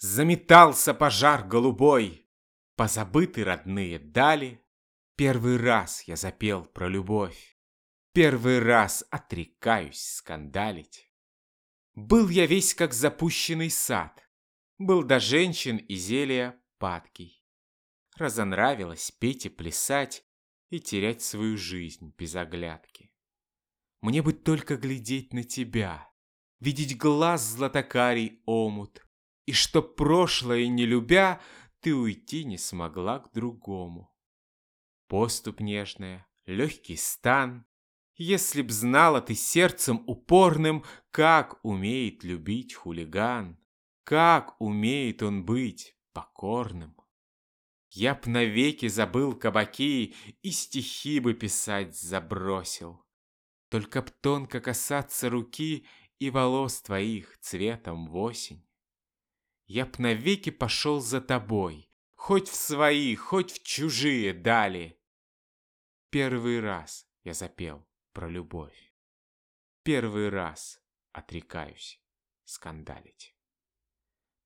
Заметался пожар голубой, Позабыты родные дали. Первый раз я запел про любовь, Первый раз отрекаюсь скандалить. Был я весь как запущенный сад, Был до женщин и зелья падкий. Разонравилось петь и плясать И терять свою жизнь без оглядки. Мне бы только глядеть на тебя, Видеть глаз златокарий омут, И чтоб прошлое не любя, Ты уйти не смогла к другому. Поступ нежная, легкий стан, Если б знала ты сердцем упорным, Как умеет любить хулиган, Как умеет он быть покорным. Я б навеки забыл кабаки И стихи бы писать забросил. Только б тонко касаться руки И волос твоих цветом в осень. Я б навеки пошел за тобой, Хоть в свои, хоть в чужие дали. Первый раз я запел про любовь. Первый раз отрекаюсь скандалить.